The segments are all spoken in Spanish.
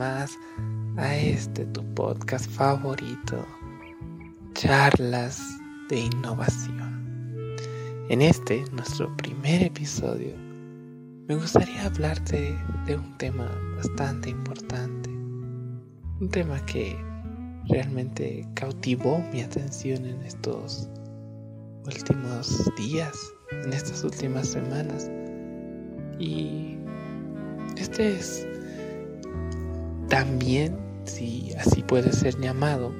a este tu podcast favorito, Charlas de Innovación. En este, nuestro primer episodio, me gustaría hablarte de un tema bastante importante, un tema que realmente cautivó mi atención en estos últimos días, en estas últimas semanas. Y este es también, si así puede ser llamado,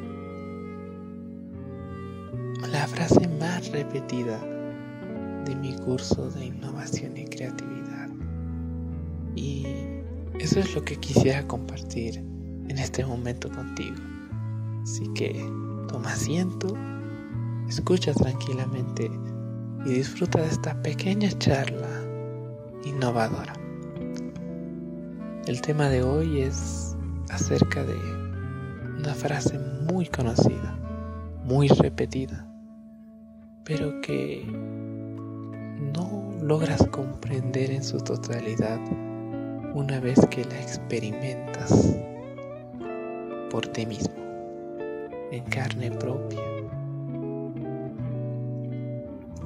la frase más repetida de mi curso de innovación y creatividad. Y eso es lo que quisiera compartir en este momento contigo. Así que toma asiento, escucha tranquilamente y disfruta de esta pequeña charla innovadora. El tema de hoy es acerca de una frase muy conocida, muy repetida, pero que no logras comprender en su totalidad una vez que la experimentas por ti mismo, en carne propia.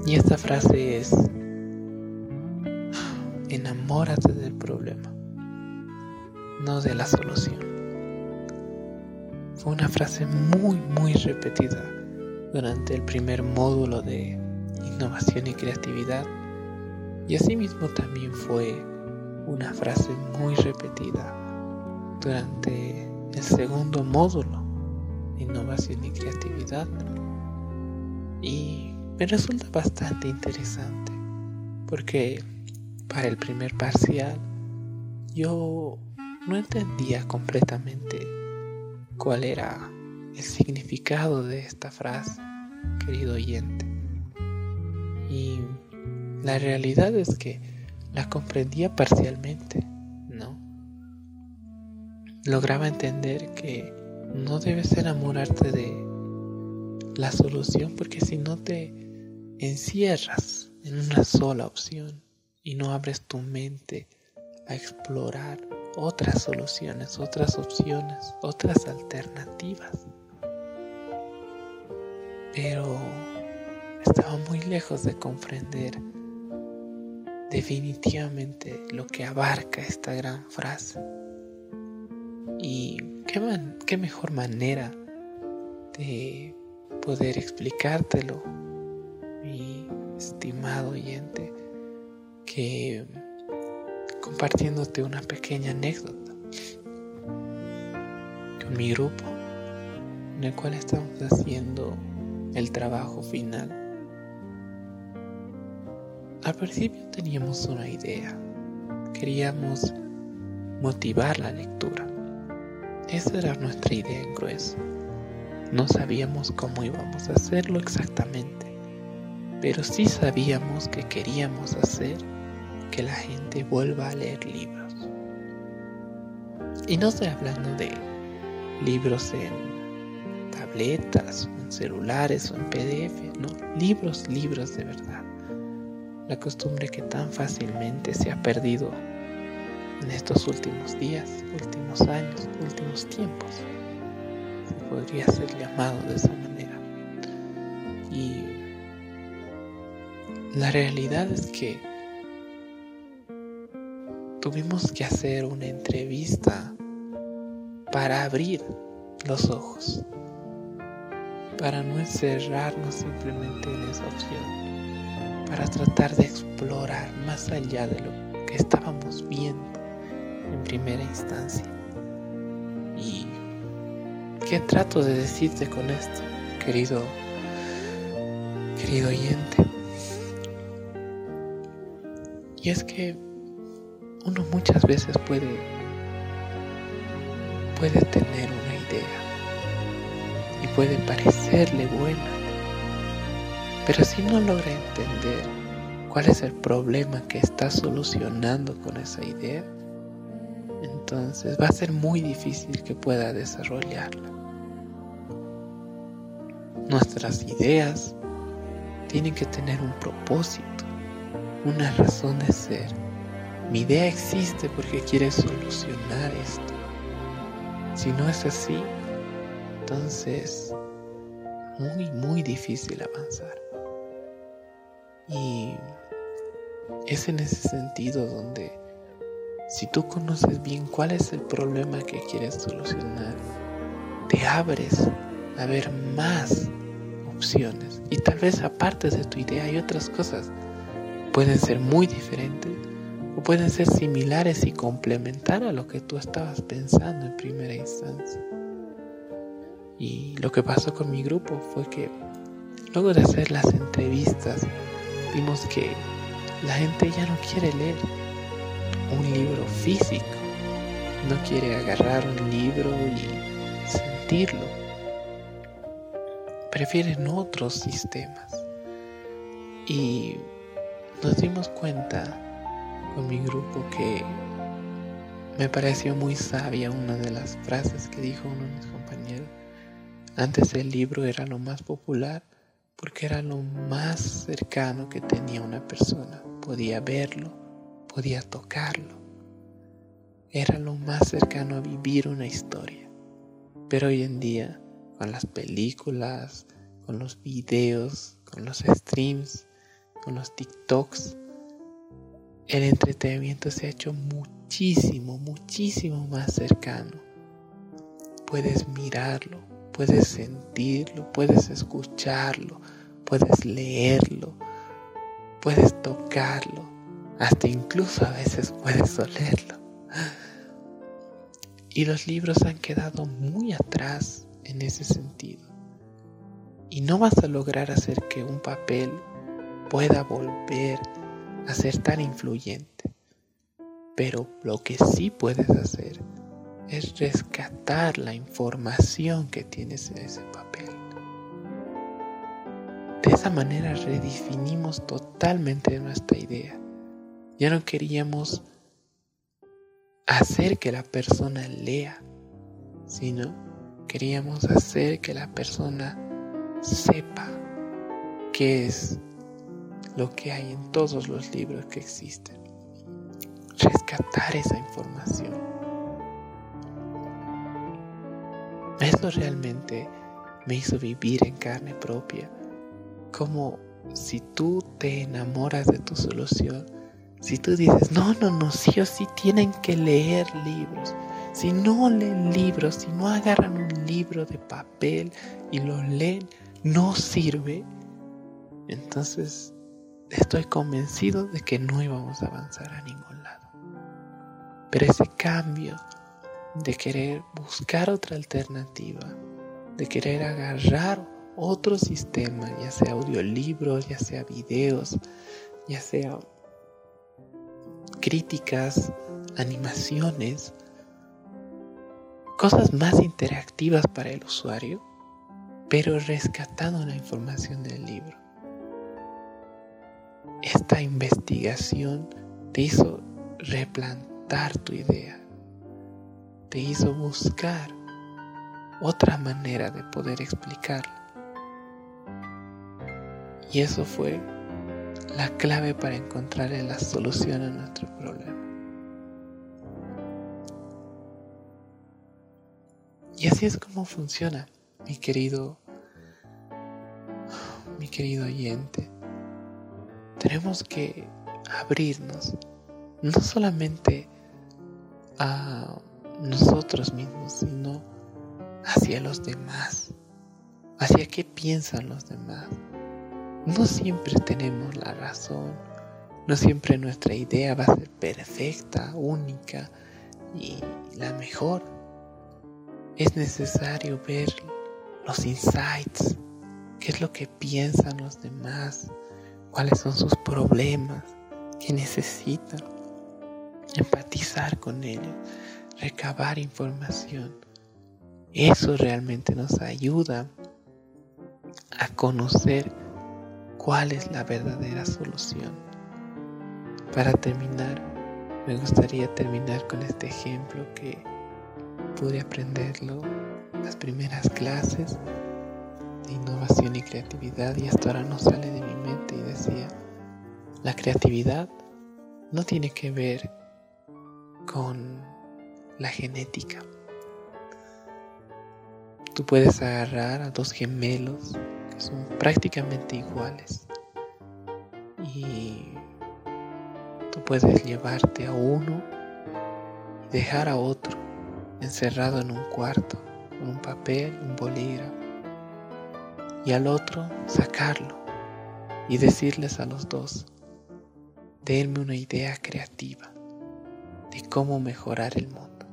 Y esta frase es, enamórate del problema no de la solución. Fue una frase muy, muy repetida durante el primer módulo de innovación y creatividad. Y asimismo también fue una frase muy repetida durante el segundo módulo de innovación y creatividad. Y me resulta bastante interesante porque para el primer parcial yo no entendía completamente cuál era el significado de esta frase, querido oyente. Y la realidad es que la comprendía parcialmente, ¿no? Lograba entender que no debes enamorarte de la solución porque si no te encierras en una sola opción y no abres tu mente a explorar otras soluciones, otras opciones, otras alternativas. Pero estaba muy lejos de comprender definitivamente lo que abarca esta gran frase. Y qué, qué mejor manera de poder explicártelo, mi estimado oyente, que compartiéndote una pequeña anécdota con mi grupo en el cual estamos haciendo el trabajo final. Al principio teníamos una idea, queríamos motivar la lectura. Esa era nuestra idea en grueso. No sabíamos cómo íbamos a hacerlo exactamente, pero sí sabíamos que queríamos hacer que la gente vuelva a leer libros. Y no estoy hablando de libros en tabletas, en celulares o en PDF, no, libros, libros de verdad. La costumbre que tan fácilmente se ha perdido en estos últimos días, últimos años, últimos tiempos. Podría ser llamado de esa manera. Y la realidad es que tuvimos que hacer una entrevista para abrir los ojos, para no encerrarnos simplemente en esa opción, para tratar de explorar más allá de lo que estábamos viendo en primera instancia. ¿Y qué trato de decirte con esto, querido, querido oyente? Y es que uno muchas veces puede puede tener una idea y puede parecerle buena, pero si no logra entender cuál es el problema que está solucionando con esa idea, entonces va a ser muy difícil que pueda desarrollarla. Nuestras ideas tienen que tener un propósito, una razón de ser mi idea existe porque quiere solucionar esto. Si no es así, entonces muy, muy difícil avanzar. Y es en ese sentido donde si tú conoces bien cuál es el problema que quieres solucionar, te abres a ver más opciones. Y tal vez aparte de tu idea hay otras cosas. Pueden ser muy diferentes o pueden ser similares y complementar a lo que tú estabas pensando en primera instancia. Y lo que pasó con mi grupo fue que luego de hacer las entrevistas vimos que la gente ya no quiere leer un libro físico, no quiere agarrar un libro y sentirlo. Prefieren otros sistemas. Y nos dimos cuenta con mi grupo que me pareció muy sabia una de las frases que dijo uno de mis compañeros. Antes el libro era lo más popular porque era lo más cercano que tenía una persona. Podía verlo, podía tocarlo. Era lo más cercano a vivir una historia. Pero hoy en día, con las películas, con los videos, con los streams, con los TikToks, el entretenimiento se ha hecho muchísimo, muchísimo más cercano. Puedes mirarlo, puedes sentirlo, puedes escucharlo, puedes leerlo, puedes tocarlo, hasta incluso a veces puedes olerlo. Y los libros han quedado muy atrás en ese sentido. Y no vas a lograr hacer que un papel pueda volver a ser tan influyente. Pero lo que sí puedes hacer es rescatar la información que tienes en ese papel. De esa manera redefinimos totalmente nuestra idea. Ya no queríamos hacer que la persona lea, sino queríamos hacer que la persona sepa qué es lo que hay en todos los libros que existen. Rescatar esa información. Eso realmente me hizo vivir en carne propia. Como si tú te enamoras de tu solución, si tú dices, no, no, no, sí o sí tienen que leer libros. Si no leen libros, si no agarran un libro de papel y lo leen, no sirve. Entonces estoy convencido de que no íbamos a avanzar a ningún lado. Pero ese cambio de querer buscar otra alternativa, de querer agarrar otro sistema, ya sea audiolibros, ya sea videos, ya sea críticas, animaciones, cosas más interactivas para el usuario, pero rescatando la información del libro. Esta investigación te hizo replantar tu idea, te hizo buscar otra manera de poder explicarla. Y eso fue la clave para encontrar la solución a nuestro problema. Y así es como funciona, mi querido, mi querido oyente. Tenemos que abrirnos, no solamente a nosotros mismos, sino hacia los demás, hacia qué piensan los demás no siempre tenemos la razón, no siempre nuestra idea va a ser perfecta, única y la mejor. Es necesario ver los insights, qué es lo que piensan los demás, cuáles son sus problemas, qué necesitan, empatizar con ellos, recabar información. Eso realmente nos ayuda a conocer cuál es la verdadera solución. Para terminar, me gustaría terminar con este ejemplo que pude aprenderlo en las primeras clases innovación y creatividad y hasta ahora no sale de mi mente y decía, la creatividad no tiene que ver con la genética. Tú puedes agarrar a dos gemelos que son prácticamente iguales y tú puedes llevarte a uno y dejar a otro encerrado en un cuarto con un papel, un bolígrafo y al otro sacarlo y decirles a los dos, denme una idea creativa de cómo mejorar el mundo.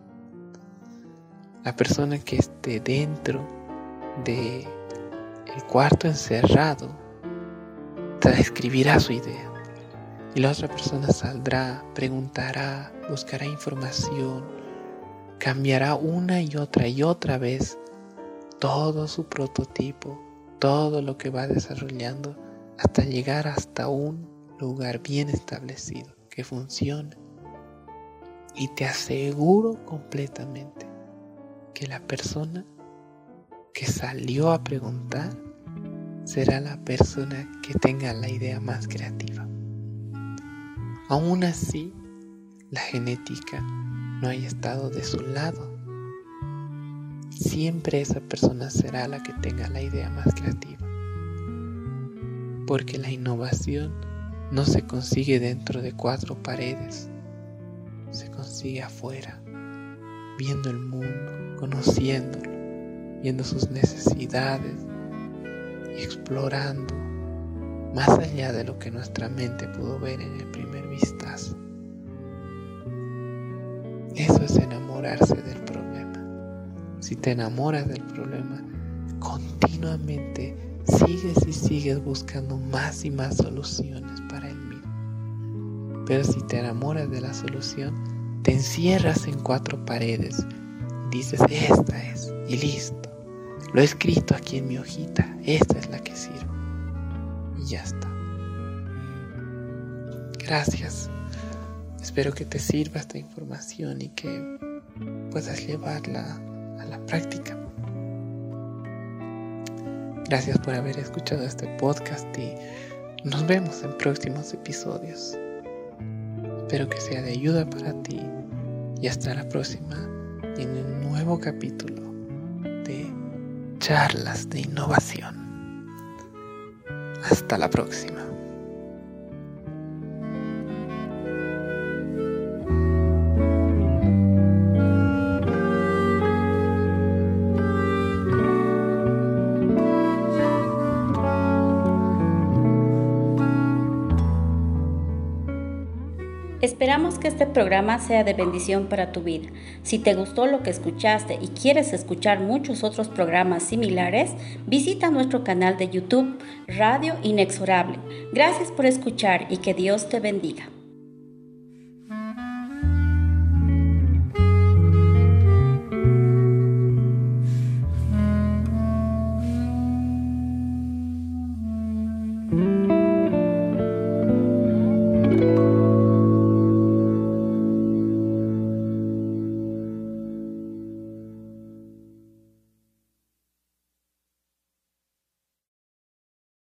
La persona que esté dentro de el cuarto encerrado escribirá su idea y la otra persona saldrá, preguntará, buscará información, cambiará una y otra y otra vez todo su prototipo, todo lo que va desarrollando hasta llegar hasta un lugar bien establecido que funcione. Y te aseguro completamente que la persona que salió a preguntar será la persona que tenga la idea más creativa. Aún así, la genética no haya estado de su lado. Siempre esa persona será la que tenga la idea más creativa. Porque la innovación no se consigue dentro de cuatro paredes, se consigue afuera, viendo el mundo, conociéndolo, viendo sus necesidades explorando más allá de lo que nuestra mente pudo ver en el primer vistazo. Eso es enamorarse del problema. Si te enamoras del problema, continuamente sigues y sigues buscando más y más soluciones para el mismo. Pero si te enamoras de la solución, te encierras en cuatro paredes dices, esta es, y listo. Lo he escrito aquí en mi hojita, esta es la que sirve. Y ya está. Gracias. Espero que te sirva esta información y que puedas llevarla la práctica. Gracias por haber escuchado este podcast y nos vemos en próximos episodios. Espero que sea de ayuda para ti y hasta la próxima en un nuevo capítulo de charlas de innovación. Hasta la próxima. Que este programa sea de bendición para tu vida. Si te gustó lo que escuchaste y quieres escuchar muchos otros programas similares, visita nuestro canal de YouTube Radio Inexorable. Gracias por escuchar y que Dios te bendiga.